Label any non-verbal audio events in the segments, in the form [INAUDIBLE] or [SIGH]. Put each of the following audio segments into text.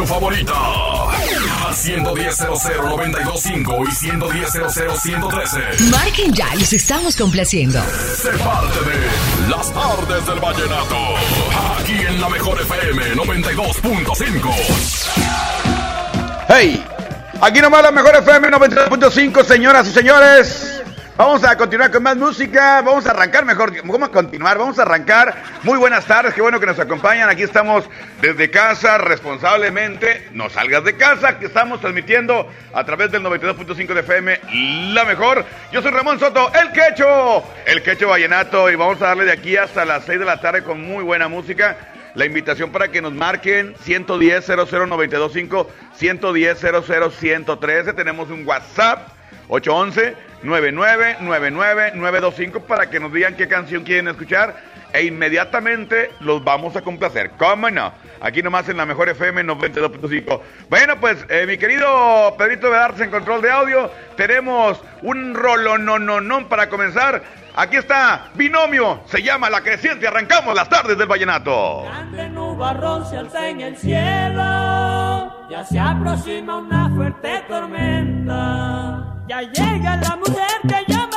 Tu favorita. Al 110.00925 y 110.00113. Marquen ya, los estamos complaciendo. Sé parte de Las tardes del vallenato. Aquí en la mejor FM 92.5. ¡Hey! Aquí nomás la mejor FM 92.5, señoras y señores. Vamos a continuar con más música. Vamos a arrancar mejor. ¿Cómo continuar? Vamos a arrancar. Muy buenas tardes. Qué bueno que nos acompañan. Aquí estamos desde casa, responsablemente. No salgas de casa, que estamos transmitiendo a través del 92.5 de FM, la mejor. Yo soy Ramón Soto, el Quecho. El Quecho Vallenato. Y vamos a darle de aquí hasta las 6 de la tarde con muy buena música. La invitación para que nos marquen 110 00925 110 00113. Tenemos un WhatsApp 811 999925 para que nos digan qué canción quieren escuchar e inmediatamente los vamos a complacer. ¿Cómo no? Aquí nomás en la mejor FM 92.5. Bueno, pues eh, mi querido Pedrito Bedarse en control de audio, tenemos un rolo no no no para comenzar. Aquí está Binomio, se llama La Creciente, arrancamos las tardes del vallenato. Grande nubarrón se alza en el cielo, ya se aproxima una fuerte tormenta. Ya llega la mujer que yo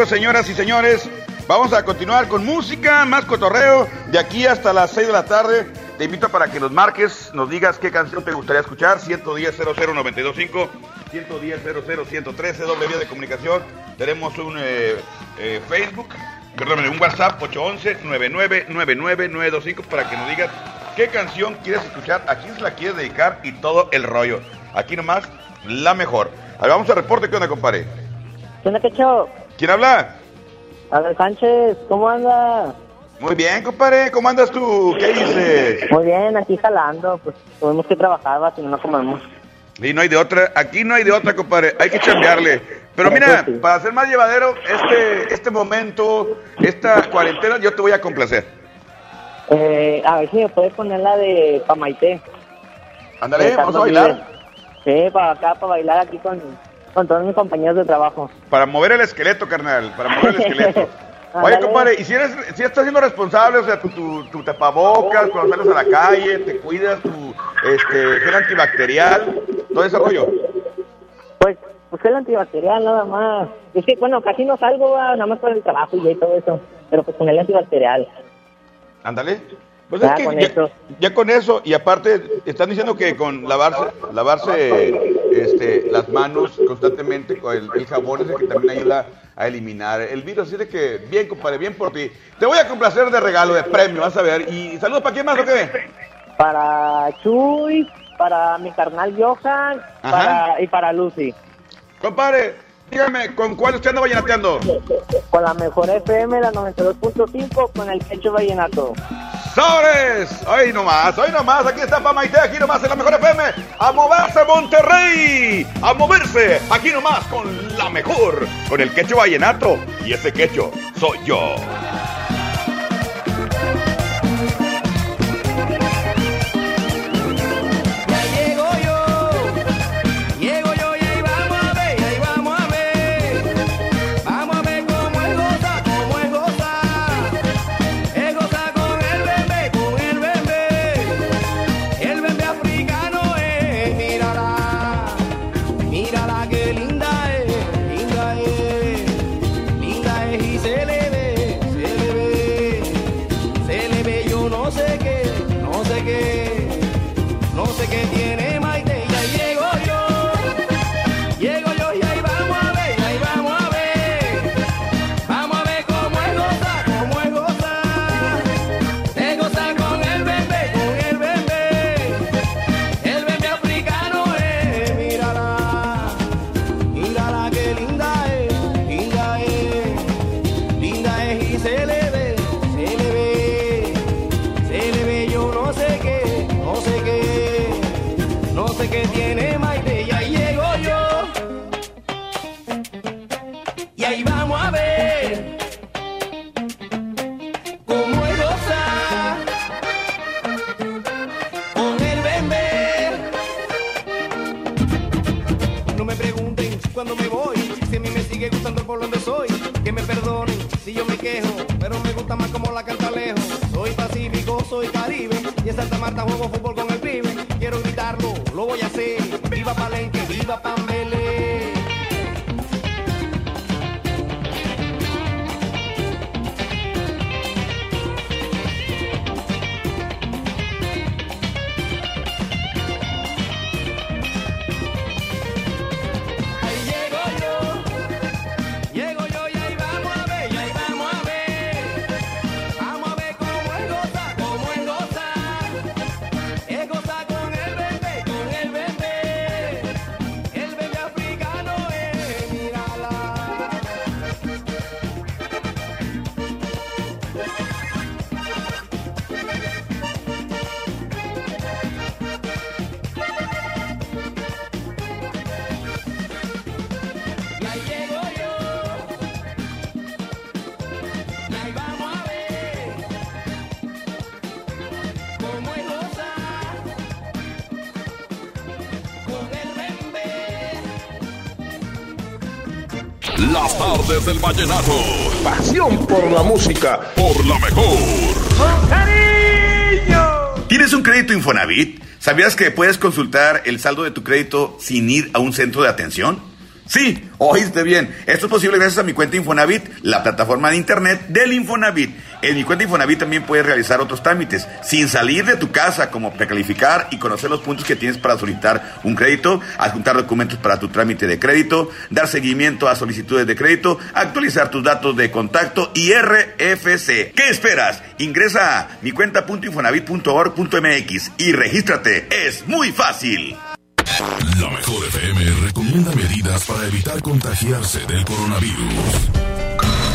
92.5, señoras y señores. Vamos a continuar con música, más cotorreo, de aquí hasta las 6 de la tarde. Te invito para que nos marques, nos digas qué canción te gustaría escuchar. 110 00925 110 113 doble vía de comunicación. Tenemos un eh, eh, Facebook, perdón, un WhatsApp 811 925 para que nos digas qué canción quieres escuchar, a quién se la quieres dedicar y todo el rollo. Aquí nomás, la mejor. A ver, vamos al reporte, ¿qué onda, compadre? ¿Qué onda? ¿Quién habla? Abel Sánchez, ¿cómo anda? Muy bien, compadre, ¿cómo andas tú? ¿Qué dices? Muy bien, aquí jalando, pues tenemos que trabajar, va, si no, no comemos. Y no hay de otra, aquí no hay de otra, compadre, hay que cambiarle. Pero mira, sí. para hacer más llevadero este, este momento, esta cuarentena, yo te voy a complacer. Eh, a ver si me puedes poner la de Pamaité. Ándale, vamos a bailar. Sí, para acá, para bailar aquí con, con todos mis compañeros de trabajo. Para mover el esqueleto, carnal, para mover el esqueleto. [LAUGHS] Oye, compadre, y si eres, si estás siendo responsable, o sea, tu, tu, tu tapabocas, cuando sales a la calle, te cuidas, tu este, gel antibacterial, todo ese rollo. Pues, pues el antibacterial nada más. Es que, bueno, casi no salgo, nada más para el trabajo y todo eso. Pero pues con el antibacterial. Ándale. Pues Ya, es que con ya, eso. ya con eso, y aparte, están diciendo que con lavarse, lavarse este, las manos constantemente con el, el jabón es el que también ayuda a eliminar el virus. Así de que, bien, compadre, bien por ti. Te voy a complacer de regalo, de premio, vas a ver. Y saludos para quién más, ¿o qué? Para Chuy, para mi carnal Johan para, y para Lucy. Compadre, dígame, ¿con cuál usted anda vallenateando? Con la mejor FM, la 92.5, con el Quecho Vallenato. ¡Sobres! Hoy nomás, hoy nomás, aquí está Pamaité, aquí nomás en la mejor FM. ¡A moverse Monterrey! ¡A moverse! Aquí nomás con la mejor, con el quecho vallenato. Y ese quecho soy yo. Tardes del vallenato. Pasión por la música. Por la mejor. ¿Tienes un crédito Infonavit? ¿Sabías que puedes consultar el saldo de tu crédito sin ir a un centro de atención? Sí, oíste bien. Esto es posible gracias a mi cuenta Infonavit, la plataforma de internet del Infonavit. En mi cuenta Infonavit también puedes realizar otros trámites sin salir de tu casa, como precalificar y conocer los puntos que tienes para solicitar un crédito, adjuntar documentos para tu trámite de crédito, dar seguimiento a solicitudes de crédito, actualizar tus datos de contacto y RFC. ¿Qué esperas? Ingresa a mi cuenta.infonavit.org.mx y regístrate. Es muy fácil. La mejor FM recomienda medidas para evitar contagiarse del coronavirus.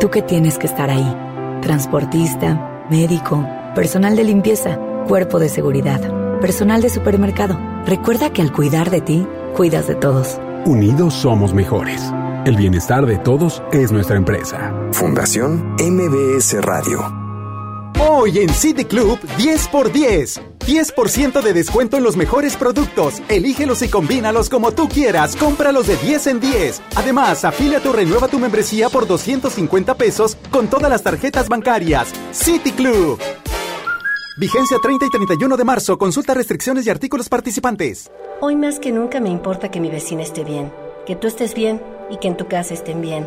Tú que tienes que estar ahí. Transportista, médico, personal de limpieza, cuerpo de seguridad, personal de supermercado. Recuerda que al cuidar de ti, cuidas de todos. Unidos somos mejores. El bienestar de todos es nuestra empresa. Fundación MBS Radio. Hoy en City Club 10 por 10. 10% de descuento en los mejores productos. Elígelos y combínalos como tú quieras. Cómpralos de 10 en 10. Además, afíliate o renueva tu membresía por 250 pesos con todas las tarjetas bancarias. City Club. Vigencia 30 y 31 de marzo. Consulta restricciones y artículos participantes. Hoy más que nunca me importa que mi vecina esté bien, que tú estés bien y que en tu casa estén bien.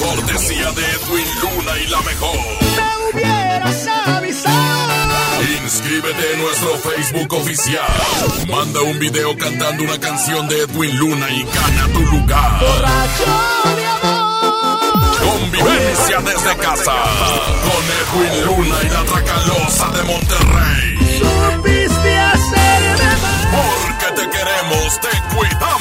Cortesía de Edwin Luna y la mejor. Me hubieras avisado. Inscríbete en nuestro Facebook oficial. Manda un video cantando una canción de Edwin Luna y gana tu lugar. Borracho, mi amor. Convivencia desde casa. Con Edwin Luna y la Tracalosa de Monterrey. Supiste hacerme mal. Porque te queremos, te cuidamos.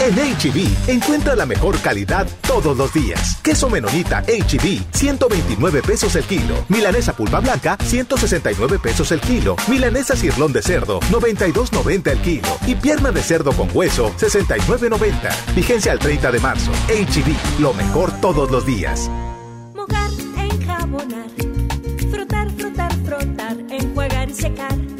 En HB, encuentra la mejor calidad todos los días. Queso menonita HB, 129 pesos el kilo. Milanesa pulpa blanca, 169 pesos el kilo. Milanesa cirlón de cerdo, 92.90 el kilo. Y pierna de cerdo con hueso, 69.90. Vigencia al 30 de marzo. HB, lo mejor todos los días. Mojar, enjabonar, frotar, frotar, frotar, enjuagar y secar.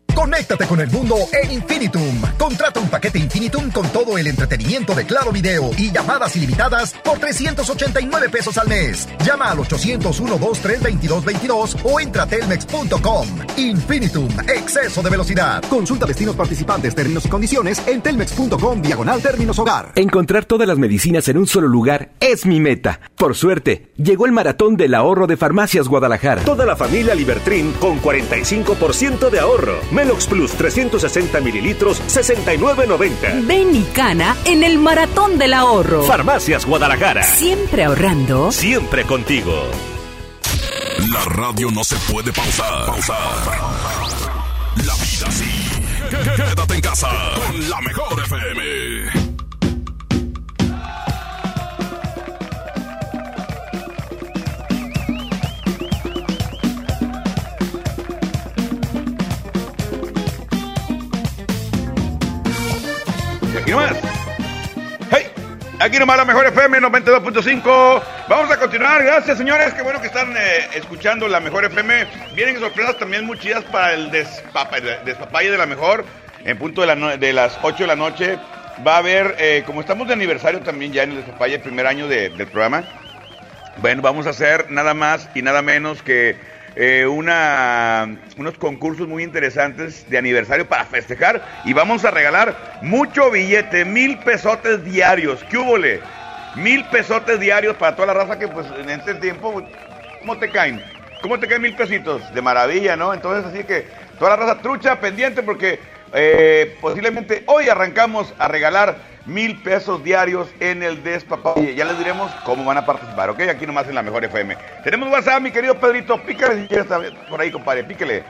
Conéctate con el mundo en Infinitum. Contrata un paquete Infinitum con todo el entretenimiento de Claro Video y llamadas ilimitadas por 389 pesos al mes. Llama al 801-223-2222 o entra a telmex.com. Infinitum, exceso de velocidad. Consulta destinos participantes, términos y condiciones en telmex.com diagonal términos hogar. Encontrar todas las medicinas en un solo lugar es mi meta. Por suerte, llegó el maratón del ahorro de Farmacias Guadalajara. Toda la familia Libertrin con 45% de ahorro. Melox Plus 360 mililitros, 69.90. Ven y cana en el maratón del ahorro. Farmacias Guadalajara. Siempre ahorrando. Siempre contigo. La radio no se puede pausar. Pausar. La vida sí. Quédate en casa con la mejor FM. Aquí nomás la mejor FM 92.5. Vamos a continuar. Gracias, señores. Qué bueno que están eh, escuchando la mejor FM. Vienen sorpresas también muy chidas para el despapa- el despapalle de la mejor. En punto de, la no- de las 8 de la noche. Va a haber, eh, como estamos de aniversario también ya en el despapalle, el primer año de- del programa. Bueno, vamos a hacer nada más y nada menos que eh, una, unos concursos muy interesantes de aniversario para festejar y vamos a regalar mucho billete, mil pesotes diarios. ¿Qué húbole? Mil pesotes diarios para toda la raza que pues en este tiempo, ¿cómo te caen? ¿Cómo te caen mil pesitos? De maravilla, ¿no? Entonces así que toda la raza trucha pendiente porque eh, posiblemente hoy arrancamos a regalar mil pesos diarios en el despapalle. Ya les diremos cómo van a participar, ¿ok? Aquí nomás en la mejor FM. Tenemos WhatsApp, mi querido Pedrito. Pícale si quieres por ahí, compadre. Píquele.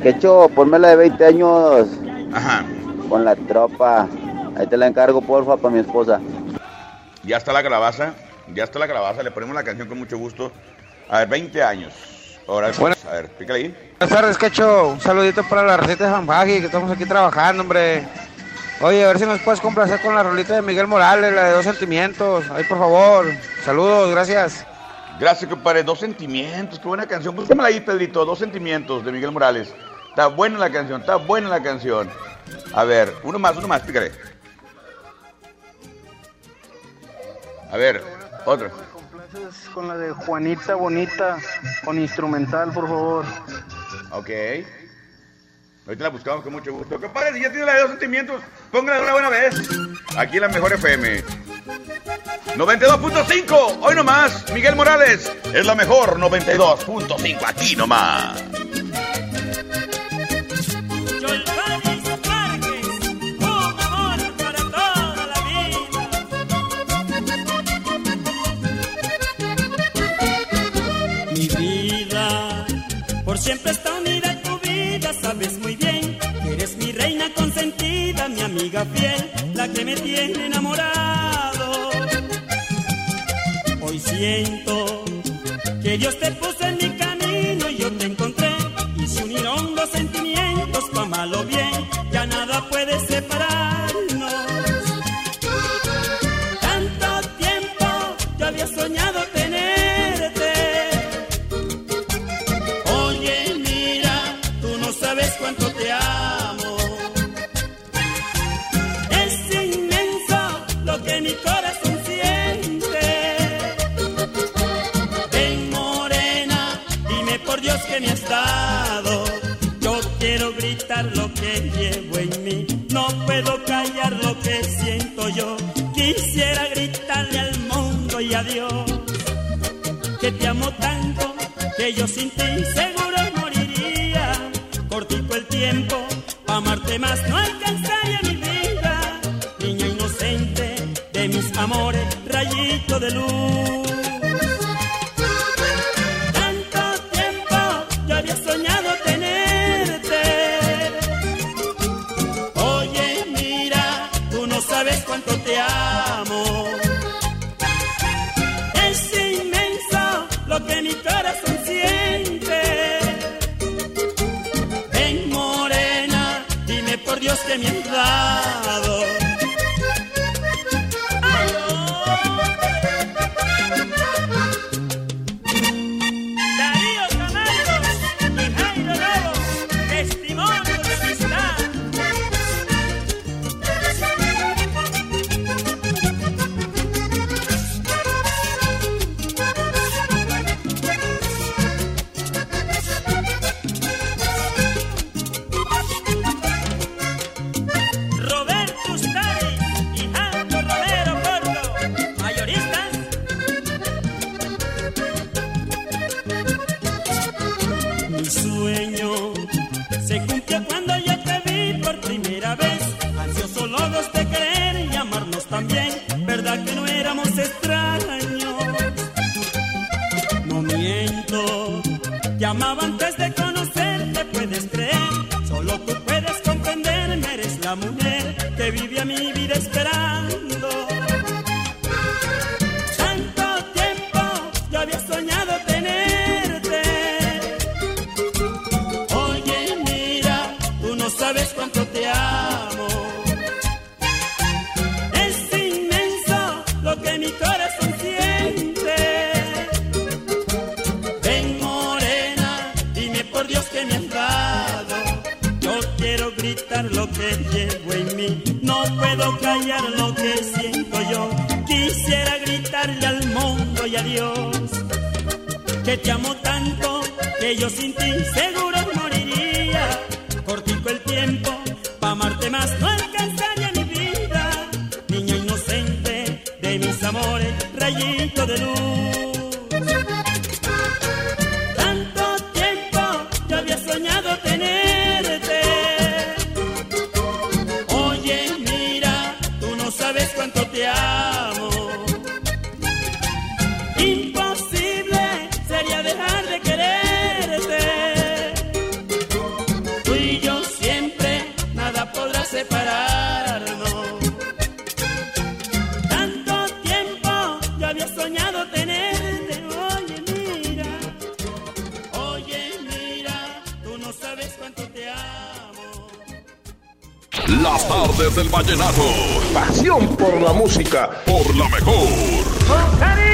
Quecho, ponme la de 20 años. Ajá. Con la tropa. Ahí te la encargo, porfa, para mi esposa. Ya está la calabaza. Ya está la calabaza. Le ponemos la canción con mucho gusto. A ver, 20 años. Ahora, pues, a ver, pícale ahí. Buenas tardes, Quecho. Un saludito para la receta de Fanfagi, que estamos aquí trabajando, hombre. Oye, a ver si nos puedes complacer con la rolita de Miguel Morales, la de dos sentimientos. Ahí, por favor. Saludos, gracias. Gracias, compadre. Dos sentimientos, qué buena canción. Búscamela ahí, Pedrito. Dos sentimientos de Miguel Morales. Está buena la canción, está buena la canción. A ver, uno más, uno más, pícale. A ver, otro. Con la de Juanita Bonita, con instrumental, por favor. Ok. Ahorita la buscamos con mucho gusto. Compadre, si ya tiene la de dos sentimientos, póngala de una buena vez. Aquí en la mejor FM. 92.5, hoy nomás, Miguel Morales. Es la mejor 92.5, aquí nomás. Siempre está unida tu vida, sabes muy bien que eres mi reina consentida, mi amiga fiel, la que me tiene enamorado. Hoy siento que Dios te puso en mi camino y yo te encontré y se unieron los sentimientos, pa' mal o bien, ya nada puede separarnos. Yo. Quisiera gritarle al mundo y a Dios que te amo tanto que yo sin ti seguro Las tardes del vallenato. Pasión por la música. Por la mejor.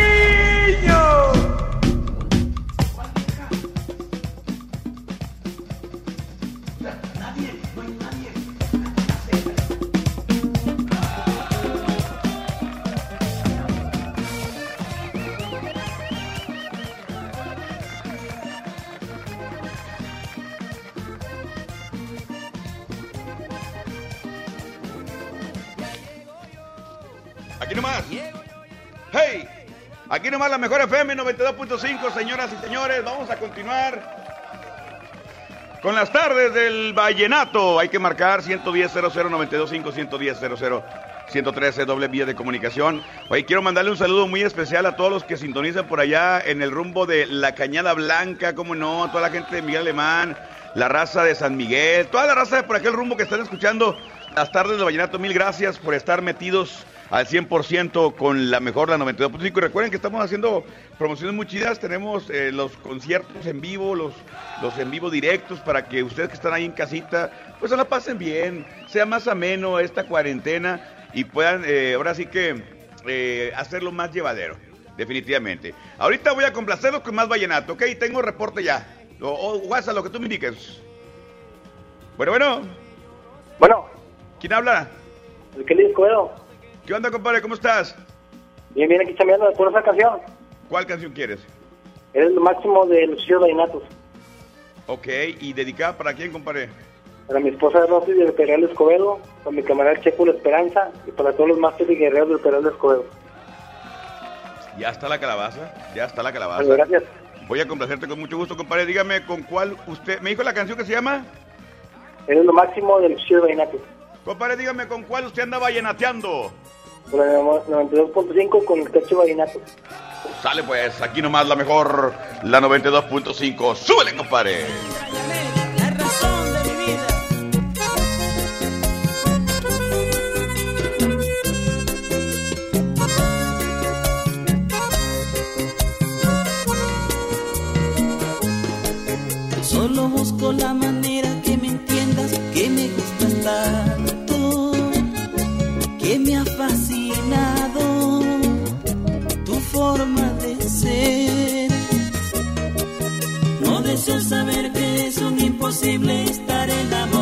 Mejor FM 92.5, señoras y señores. Vamos a continuar con las tardes del Vallenato. Hay que marcar 110 00925 110 00 113 doble vía de comunicación. Hoy quiero mandarle un saludo muy especial a todos los que sintonizan por allá en el rumbo de la Cañada Blanca, como no, toda la gente de Miguel Alemán, la raza de San Miguel, toda la raza de por aquel rumbo que están escuchando las tardes del Vallenato. Mil gracias por estar metidos al 100% con la mejor, la 92.5. Y recuerden que estamos haciendo promociones muy chidas. Tenemos eh, los conciertos en vivo, los, los en vivo directos para que ustedes que están ahí en casita, pues se la pasen bien, sea más ameno esta cuarentena y puedan, eh, ahora sí que, eh, hacerlo más llevadero, definitivamente. Ahorita voy a complacerlos con más vallenato, ¿ok? Tengo reporte ya. O, o WhatsApp, lo que tú me indiques. Bueno, bueno. Bueno. ¿Quién habla? El que le Escobedo. ¿Qué onda, compadre? ¿Cómo estás? Bien, bien, aquí chambeando de pura esa canción. ¿Cuál canción quieres? Eres lo máximo de los chicos vallenatos. Ok, ¿y dedicada para quién, compadre? Para mi esposa Rosy del Imperial Escobedo, para mi camarada Checo La Esperanza y para todos los másteres y guerreros del Imperial Escobedo. Ya está la calabaza, ya está la calabaza. Bueno, gracias. Voy a complacerte con mucho gusto, compadre. Dígame con cuál usted... ¿Me dijo la canción que se llama? Eres lo máximo de los chicos vallenatos. Compadre, dígame con cuál usted anda vallenateando. Por el 92.5 con el cacho vallenato. Sale pues, aquí nomás la mejor, la 92.5. ¡Súbele, compadre! La razón de mi vida. Solo busco la No deseo saber que es un imposible estar enamorado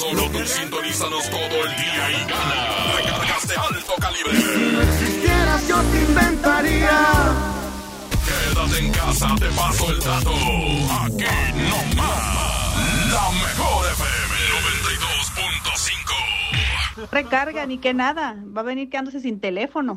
Solo tú sintonízanos todo el día y gana. Recargas de alto calibre. Si no existieras, yo te inventaría. Quédate en casa, te paso el dato. Aquí no más. La mejor FM 92.5. Recarga, ni que nada. Va a venir quedándose sin teléfono.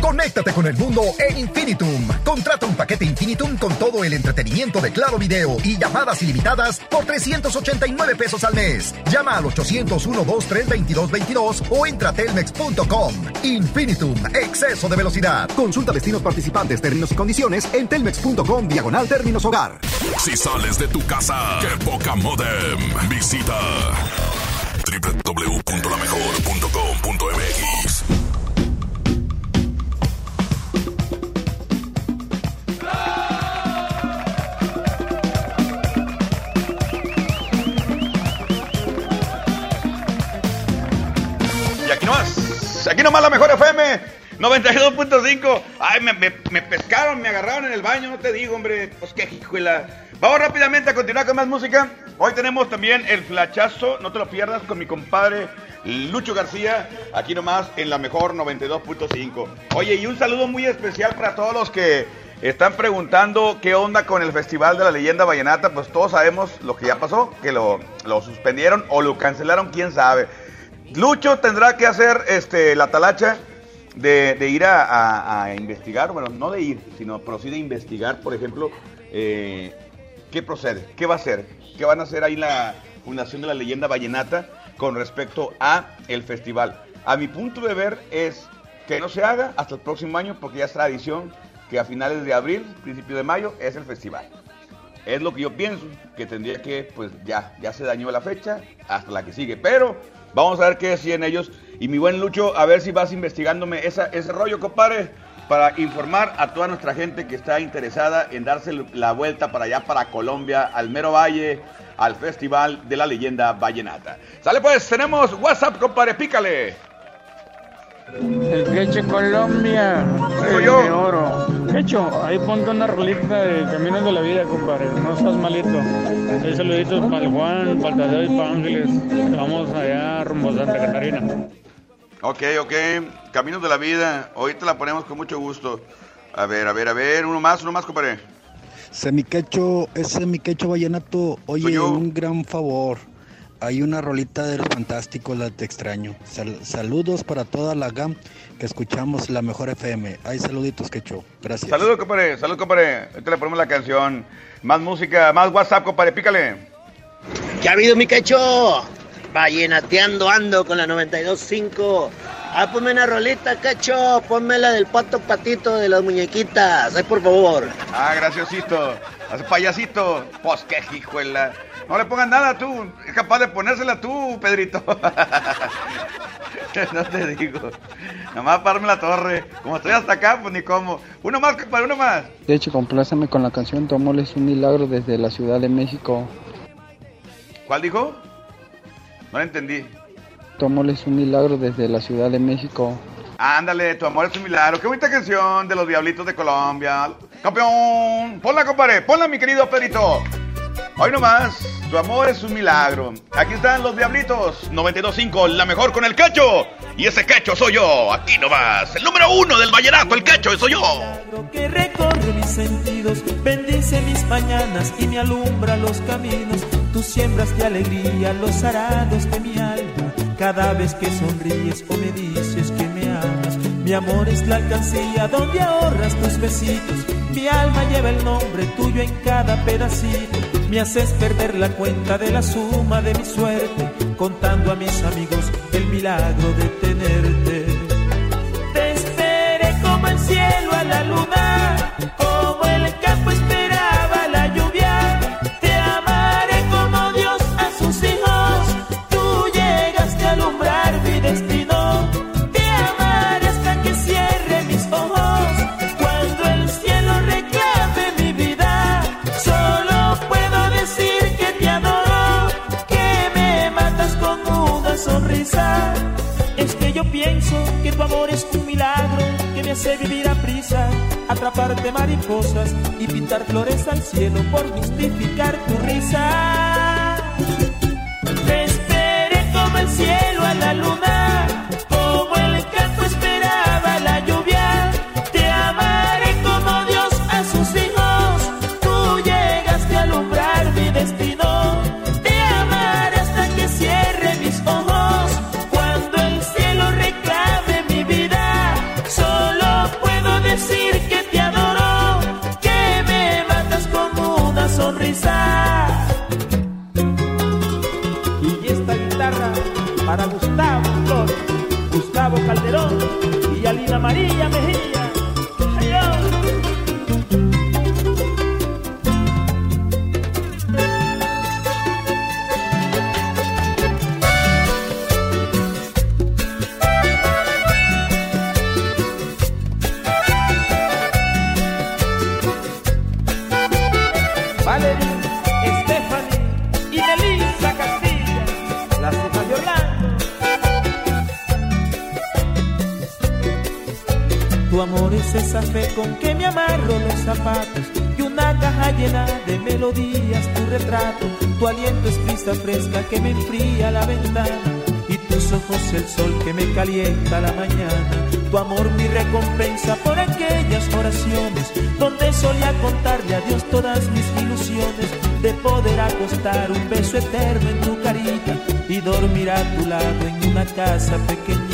Conéctate con el mundo en Infinitum. Contrata un paquete Infinitum con todo el entretenimiento de Claro Video y llamadas ilimitadas por 389 pesos al mes. Llama al 801-223-2222 o entra a telmex.com. Infinitum, exceso de velocidad. Consulta destinos participantes, términos y condiciones en telmex.com diagonal términos hogar. Si sales de tu casa, qué poca modem. Visita www.lamejor.com.mx. aquí nomás la mejor FM 92.5. Ay, me, me- pescaron, me agarraron en el baño, no te digo, hombre. Pues qué hijuela. Vamos rápidamente a continuar con más música. Hoy tenemos también el flachazo, no te lo pierdas, con mi compadre Lucho García, aquí nomás en la mejor 92.5. Oye, y un saludo muy especial para todos los que están preguntando qué onda con el Festival de la Leyenda Vallenata. Pues todos sabemos lo que ya pasó, que lo, lo suspendieron o lo cancelaron, quién sabe. Lucho tendrá que hacer este, la talacha de, de ir a, investigar, bueno, no de ir, sino procede a investigar, por ejemplo, eh, qué procede, qué va a hacer, qué van a hacer ahí la Fundación de la Leyenda Vallenata con respecto a el festival. A mi punto de ver es que no se haga hasta el próximo año porque ya es tradición que a finales de abril, principio de mayo, es el festival. Es lo que yo pienso, que tendría que, pues ya, ya se dañó la fecha, hasta la que sigue. Pero vamos a ver qué deciden ellos. Y mi buen Lucho, a ver si vas investigándome ese rollo, compadre, para informar a toda nuestra gente que está interesada en darse la vuelta para allá, para Colombia, al Mero Valle, al Festival de la Leyenda Vallenata. Sale pues, tenemos WhatsApp, compadre, pícale. El Queche Colombia, Soy el yo. de oro. Quecho, ahí ponte una rolita de Caminos de la Vida, compadre, no estás malito. Hay saluditos para el Juan, para el Tadeo y para Ángeles. Vamos allá rumbo a Santa Catarina. Ok, ok. Caminos de la vida. Ahorita la ponemos con mucho gusto. A ver, a ver, a ver. Uno más, uno más, compadre. Semiquecho, ese Semiquecho Vallenato, oye, un gran favor. Hay una rolita de los fantásticos, la Te extraño. Sal- saludos para toda la GAM que escuchamos la mejor FM. Hay saluditos, Quecho. Gracias. Saludos, compadre. Saludos, compadre. Ahorita le ponemos la canción. Más música, más WhatsApp, compadre. Pícale. ¿Qué ha habido, mi cacho? Vallenateando ando con la 92.5. Ah, ponme una rolita, cacho. Ponme la del pato patito de las muñequitas. Ay, por favor. Ah, graciosito. Hace payasito. Pues qué hijuela. No le pongas nada tú. Es capaz de ponérsela tú, Pedrito. [LAUGHS] no te digo. Nomás pararme la torre. Como estoy hasta acá, pues ni cómo. Uno más, compadre, uno más. De hecho, compláceme con la canción Tu amor es un milagro desde la Ciudad de México. ¿Cuál dijo? No la entendí. Tu amor es un milagro desde la Ciudad de México. Ándale, tu amor es un milagro. Qué bonita canción de los Diablitos de Colombia. Campeón. Ponla, compadre. Ponla, mi querido Pedrito. Hoy nomás, tu amor es un milagro. Aquí están los Diablitos. 92.5, la mejor con el cacho. Y ese cacho soy yo. Aquí nomás. El número uno del vallenato, el cacho, soy yo. que recorre mis sentidos, bendice mis mañanas y me alumbra los caminos. Tú siembras de alegría los arados de mi alma. Cada vez que sonríes o me dices que mi amor es la alcancía donde ahorras tus besitos. Mi alma lleva el nombre tuyo en cada pedacito. Me haces perder la cuenta de la suma de mi suerte, contando a mis amigos el milagro de tenerte. Te esperé a la luna, pienso que tu amor es un milagro que me hace vivir a prisa, atraparte mariposas y pintar flores al cielo por justificar tu risa. Te esperé como el cielo a la luna, la mañana. Tu amor mi recompensa por aquellas oraciones donde solía contarle a Dios todas mis ilusiones de poder acostar un beso eterno en tu carita y dormir a tu lado en una casa pequeñita.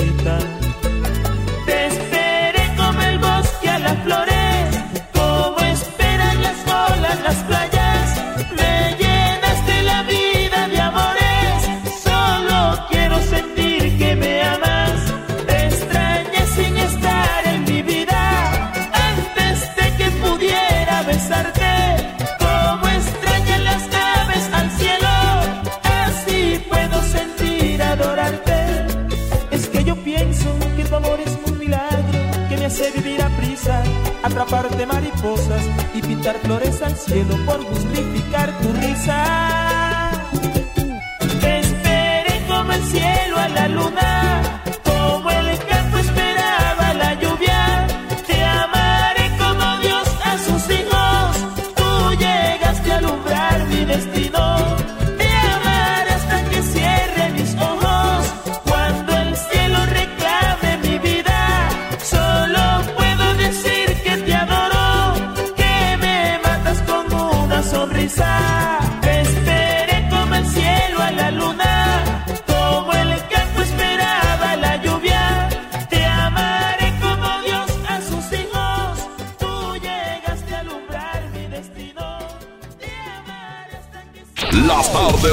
Mariposas y pintar flores al cielo por justificar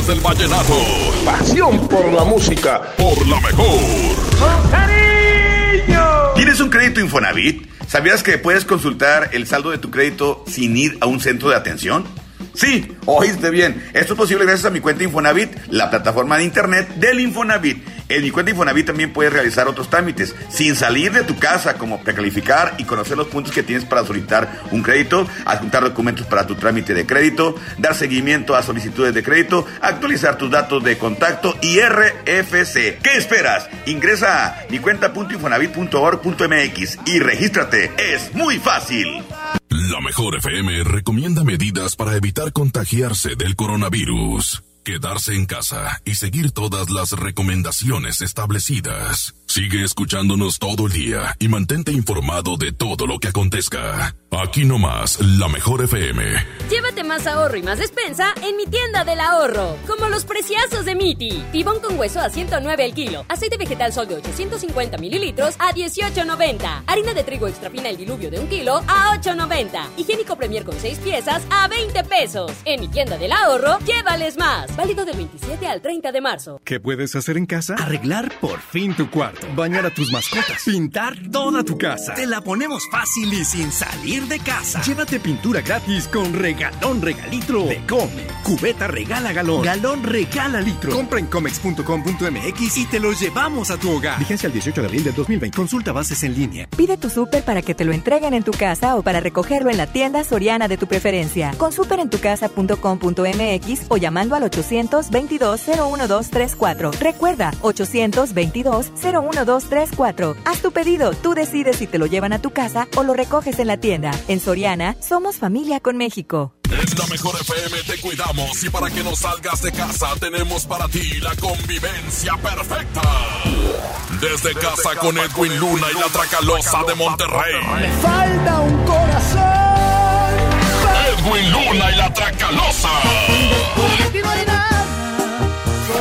Del vallenato. Pasión por la música. Por la mejor. ¿Tienes un crédito Infonavit? ¿Sabías que puedes consultar el saldo de tu crédito sin ir a un centro de atención? Sí, oíste bien. Esto es posible gracias a mi cuenta Infonavit, la plataforma de internet del Infonavit. En mi cuenta Infonavit también puedes realizar otros trámites sin salir de tu casa, como precalificar y conocer los puntos que tienes para solicitar un crédito, adjuntar documentos para tu trámite de crédito, dar seguimiento a solicitudes de crédito, actualizar tus datos de contacto y RFC. ¿Qué esperas? Ingresa a mi cuenta.infonavit.org.mx y regístrate. Es muy fácil. La mejor FM recomienda medidas para evitar contagiarse del coronavirus. Quedarse en casa y seguir todas las recomendaciones establecidas. Sigue escuchándonos todo el día y mantente informado de todo lo que acontezca. Aquí nomás, la mejor FM. Llévate más ahorro y más despensa en mi tienda del ahorro. Como los preciazos de Miti. Tibón con hueso a 109 el kilo. Aceite vegetal sol de 850 mililitros a 18.90. Harina de trigo extra fina el diluvio de un kilo a 8.90. Higiénico Premier con 6 piezas a 20 pesos. En mi tienda del ahorro, llévales más. Válido del 27 al 30 de marzo. ¿Qué puedes hacer en casa? Arreglar por fin tu cuarto. bañar a tus mascotas, pintar toda tu casa. Te la ponemos fácil y sin salir de casa. Llévate pintura gratis con regalón regalitro de Come. Cubeta regala galón, galón regala litro. Compra en comex.com.mx y te lo llevamos a tu hogar. Vigencia el 18 de abril del 2020. Consulta bases en línea. Pide tu súper para que te lo entreguen en tu casa o para recogerlo en la tienda soriana de tu preferencia. Con superentucasa.com.mx o llamando al 822-01234. Recuerda, 822-01234. Haz tu pedido, tú decides si te lo llevan a tu casa o lo recoges en la tienda. En Soriana, somos familia con México. En la mejor FM te cuidamos y para que no salgas de casa tenemos para ti la convivencia perfecta. Desde casa con Edwin Luna y la Tracalosa de Monterrey. Falta un corazón. Edwin Luna y la Tracalosa.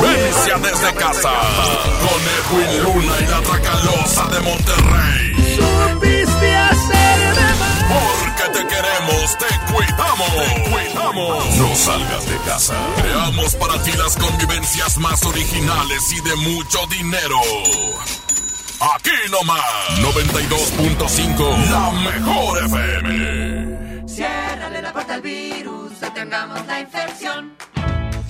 Convivencia desde casa. Con Edwin Luna y la Tracalosa de Monterrey. Supiste hacerme. Porque te queremos, te cuidamos. Te cuidamos. No salgas de casa. Creamos para ti las convivencias más originales y de mucho dinero. Aquí nomás, 92.5, la mejor FM. Ciérrale la puerta al virus, detengamos la infección.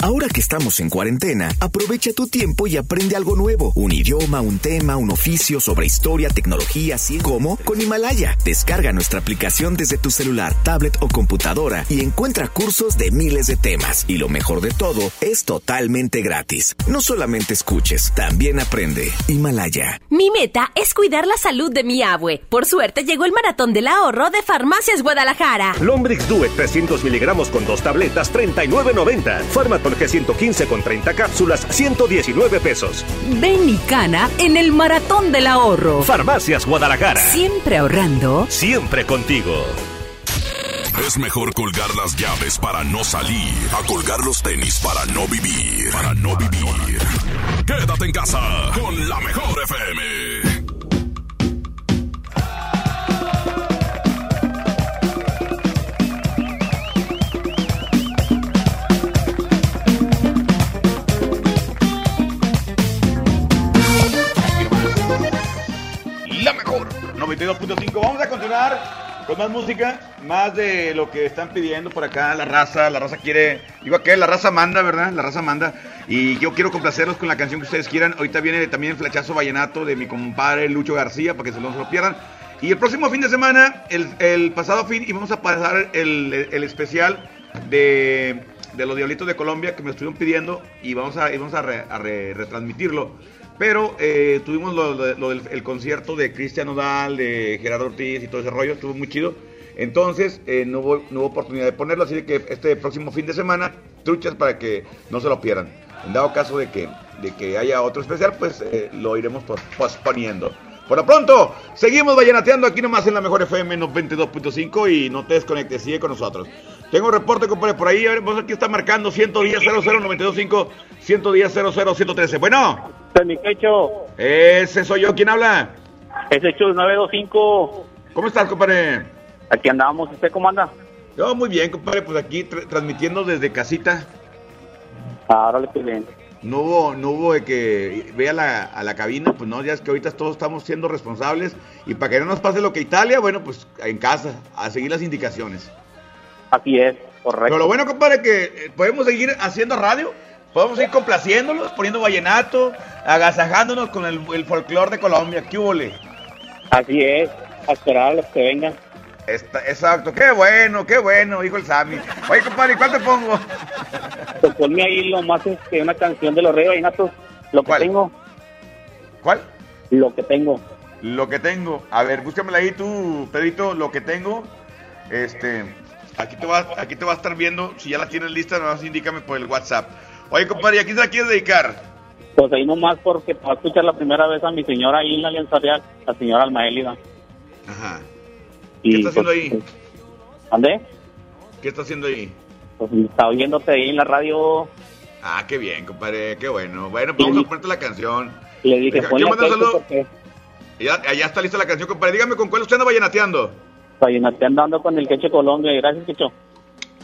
Ahora que estamos en cuarentena, aprovecha tu tiempo y aprende algo nuevo. Un idioma, un tema, un oficio sobre historia, tecnología, así como con Himalaya. Descarga nuestra aplicación desde tu celular, tablet o computadora y encuentra cursos de miles de temas. Y lo mejor de todo, es totalmente gratis. No solamente escuches, también aprende. Himalaya. Mi meta es cuidar la salud de mi abue. Por suerte llegó el maratón del ahorro de Farmacias Guadalajara. Lombrix Due 300 miligramos con dos tabletas, 39.90. Farmatol G115 con 30 cápsulas, 119 pesos. Ven y cana en el maratón del ahorro. Farmacias Guadalajara. Siempre ahorrando. Siempre contigo. Es mejor colgar las llaves para no salir, a colgar los tenis para no vivir, para no vivir. Quédate en casa con la mejor FM. 92.5. Vamos a continuar con más música, más de lo que están pidiendo por acá la raza. La raza quiere, digo que la raza manda, ¿verdad? La raza manda. Y yo quiero complacerlos con la canción que ustedes quieran. Ahorita viene también el flechazo vallenato de mi compadre Lucho García, para que se no lo pierdan. Y el próximo fin de semana, el, pasado fin, íbamos a pasar el, el especial de, de los Diablitos de Colombia que me estuvieron pidiendo y vamos a, y vamos a, re- a re- retransmitirlo. Pero eh, tuvimos lo, del el concierto de Cristian Nodal, de Gerardo Ortiz y todo ese rollo, estuvo muy chido. Entonces eh, no, hubo, oportunidad de ponerlo, así que este próximo fin de semana, truchas para que no se lo pierdan. En dado caso de que, de que haya otro especial, pues eh, lo iremos pos- posponiendo. Por pronto, seguimos vallenateando aquí nomás en la mejor FM 92.5 y no te desconectes, sigue con nosotros. Tengo reporte, compadre, por ahí, a ver, vamos a ver quién está marcando 110 00925 110 00113. Bueno. mi quecho. Ese soy yo, ¿quién habla? Ese Chus 925. ¿Cómo estás, compadre? Aquí andamos, ¿usted cómo anda? Yo muy bien, compadre, pues aquí tra- transmitiendo desde casita. Ahora le bien. No hubo, no hubo de que vea la, a la cabina, pues no, ya es que ahorita todos estamos siendo responsables y para que no nos pase lo que Italia, bueno, pues en casa, a seguir las indicaciones. Así es, correcto. Pero lo bueno, compadre, que eh, podemos seguir haciendo radio, podemos ir complaciéndolos, poniendo vallenato, agasajándonos con el, el folclore de Colombia. ¿Qué hubo? le? Así es, a esperar a los que vengan. Está- exacto, qué bueno, qué bueno, dijo el Sammy. Oye, compadre, ¿cuál te pongo? Pues ponme ahí lo más, este, una canción de los Reyes Vallenatos. Lo que tengo. ¿Cuál? Lo que tengo. Lo que tengo. A ver, búscamela ahí tú, Pedrito, lo que tengo. Este, aquí te va, aquí te va a estar viendo. Si ya la tienes lista, nada más indícame por el WhatsApp. Oye, compadre, ¿y ¿a quién se la quieres dedicar? Pues ahí nomás porque va a escuchar la primera vez a mi señora ahí en la Alianza Real, la señora Almaélida. Ajá. Y, ¿Qué está haciendo pues, ahí? ¿Ande? ¿Qué está haciendo ahí? Pues está oyéndote ahí en la radio. Ah, qué bien, compadre, qué bueno. Bueno, pues vamos a ponerte la canción. Le dije, ponle aquel saludo. Ya, ya está lista la canción, compadre. Dígame con cuál usted anda vallenateando. Vallenateando ando con el Queche Colombia. Gracias, Quecho.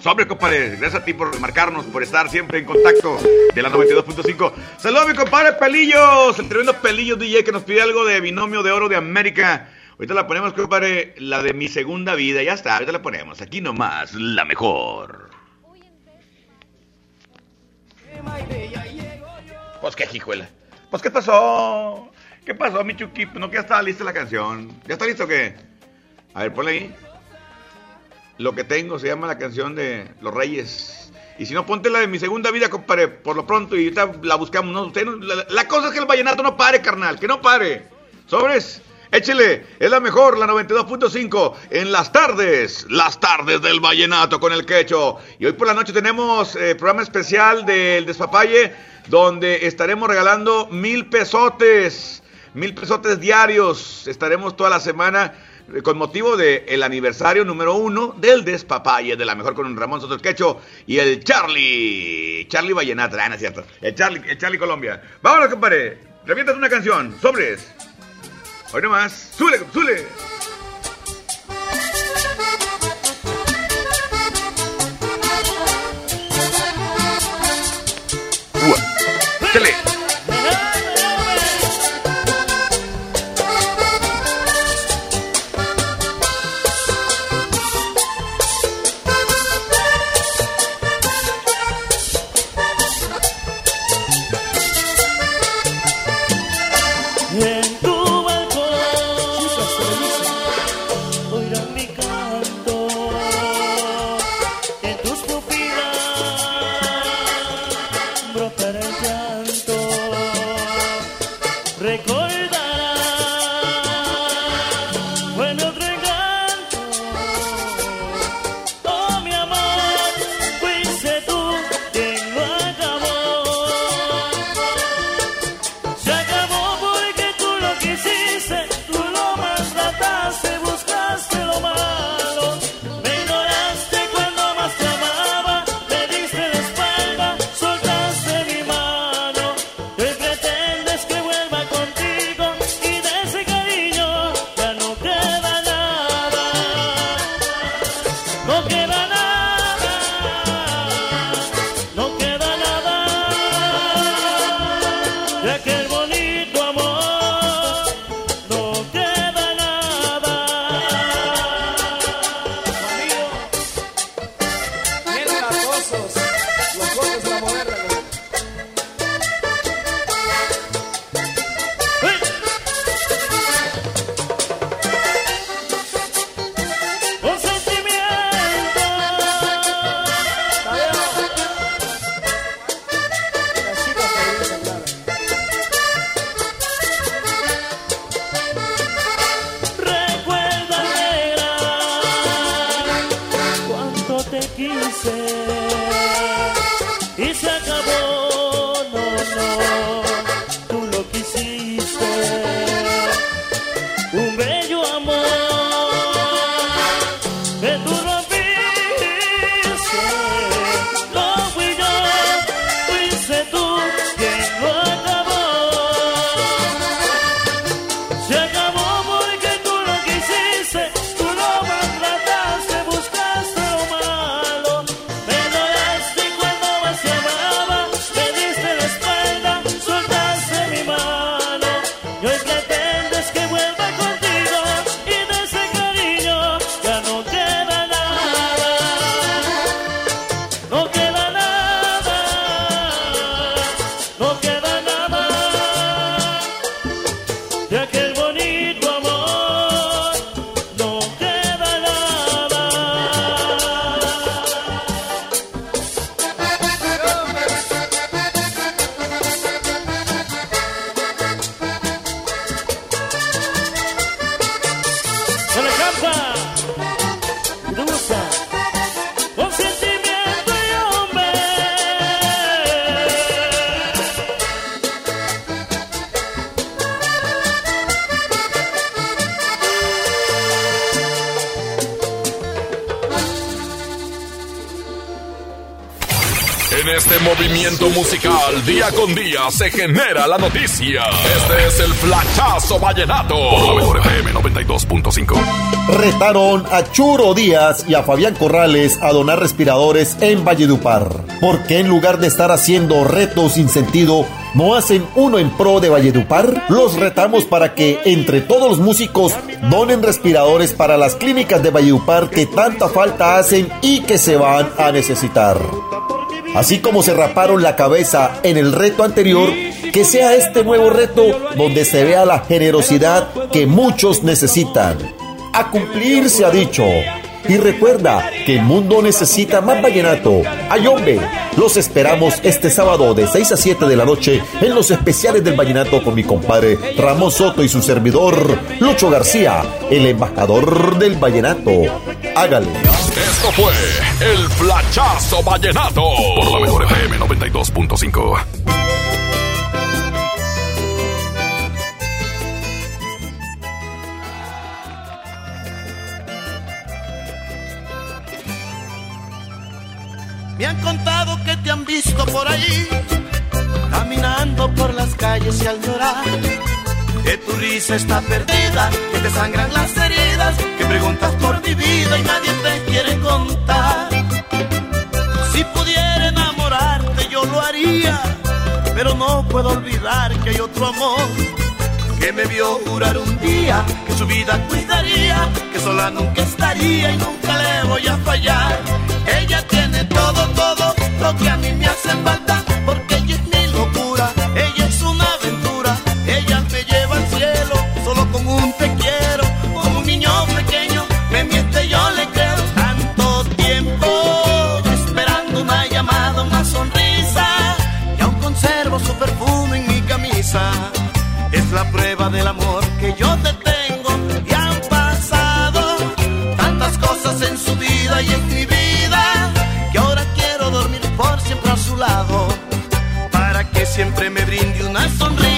Sobre, compadre. Gracias a ti por marcarnos, por estar siempre en contacto de la 92.5. Saludos mi compadre Pelillos, el tremendo Pelillos DJ que nos pide algo de Binomio de Oro de América. Ahorita la ponemos, compadre, la de mi segunda vida. Ya está, ahorita la ponemos. Aquí nomás, la mejor. Pues qué hijuela. Pues qué pasó. ¿Qué pasó, mi Chucky? No que ya estaba lista la canción. ¿Ya está listo o qué? A ver, ponle ahí. Lo que tengo se llama la canción de Los Reyes. Y si no, ponte la de mi segunda vida, compadre, por lo pronto, y ahorita la buscamos. ¿no? Usted la, cosa es que el vallenato no pare, carnal, que no pare. Sobres, échele, es la mejor, la 92.5, en las tardes, las tardes del vallenato con el quecho. Y hoy por la noche tenemos eh, programa especial del Despapalle, donde estaremos regalando mil pesotes, mil pesotes diarios. Estaremos toda la semana con motivo del aniversario número uno del Despapalle, de la mejor con Ramón Soto Quecho y el Charlie, Charlie Vallenata, ah, es cierto, el Charlie, el Charlie Colombia. Vámonos, compadre, revientas una canción, sobres. Hoy nomás, sule, sule. Chale. Movimiento musical, día con día, se genera la noticia. Este es el Flachazo Vallenato. FM 92.5. Retaron a Churo Díaz y a Fabián Corrales a donar respiradores en Valledupar. Porque en lugar de estar haciendo retos sin sentido, no hacen uno en pro de Valledupar? Los retamos para que entre todos los músicos donen respiradores para las clínicas de Valledupar que tanta falta hacen y que se van a necesitar. Así como se raparon la cabeza en el reto anterior, que sea este nuevo reto donde se vea la generosidad que muchos necesitan. A cumplir se ha dicho. Y recuerda que el mundo necesita más vallenato. Ayombe, los esperamos este sábado de 6 a 7 de la noche en los especiales del vallenato con mi compadre Ramón Soto y su servidor Lucho García, el embajador del vallenato. Hágale. Esto fue el Flachazo Vallenato. Por la mejor FM 92.5. Me han contado que te han visto por ahí, caminando por las calles y al llorar. Que tu risa está perdida, que te sangran las heridas, que preguntas por mi vida y nadie te quiere contar. Si pudiera enamorarte yo lo haría, pero no puedo olvidar que hay otro amor que me vio jurar un día que su vida cuidaría, que sola nunca estaría y nunca le voy a fallar. Ella tiene todo, todo lo que a mí me hace falta, porque ella es mi locura, ella es una aventura, ella me lleva al cielo, solo con un te quiero, como un niño pequeño, me miente yo le creo. Tanto tiempo esperando una llamada, una sonrisa, y aún conservo su perfume en mi camisa. Es la prueba del amor que yo te siempre me brinde una sonrisa.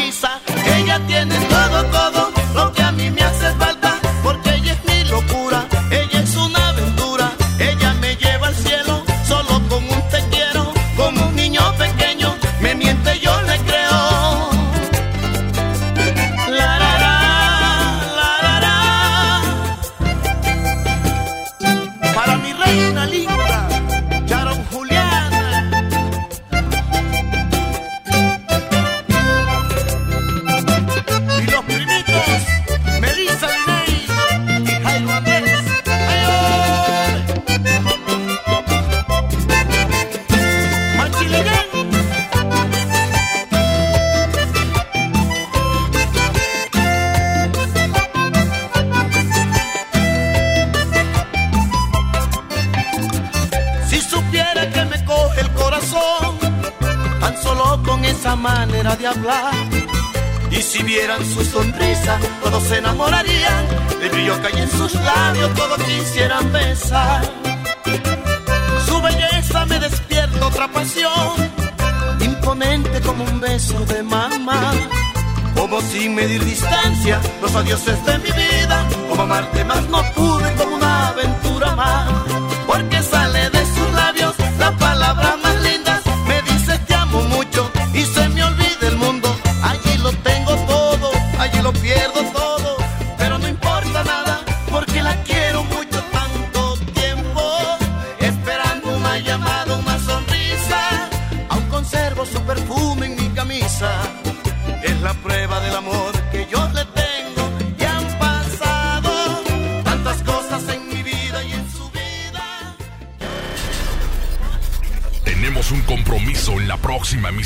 Y si vieran su sonrisa, todos se enamorarían. El brillo que hay en sus labios, todos quisieran besar. Su belleza me despierta otra pasión, imponente como un beso de mamá. Como sin medir distancia, los adioses de mi vida. Como amarte más no pude, como una aventura más. Porque sale de sus labios la palabra más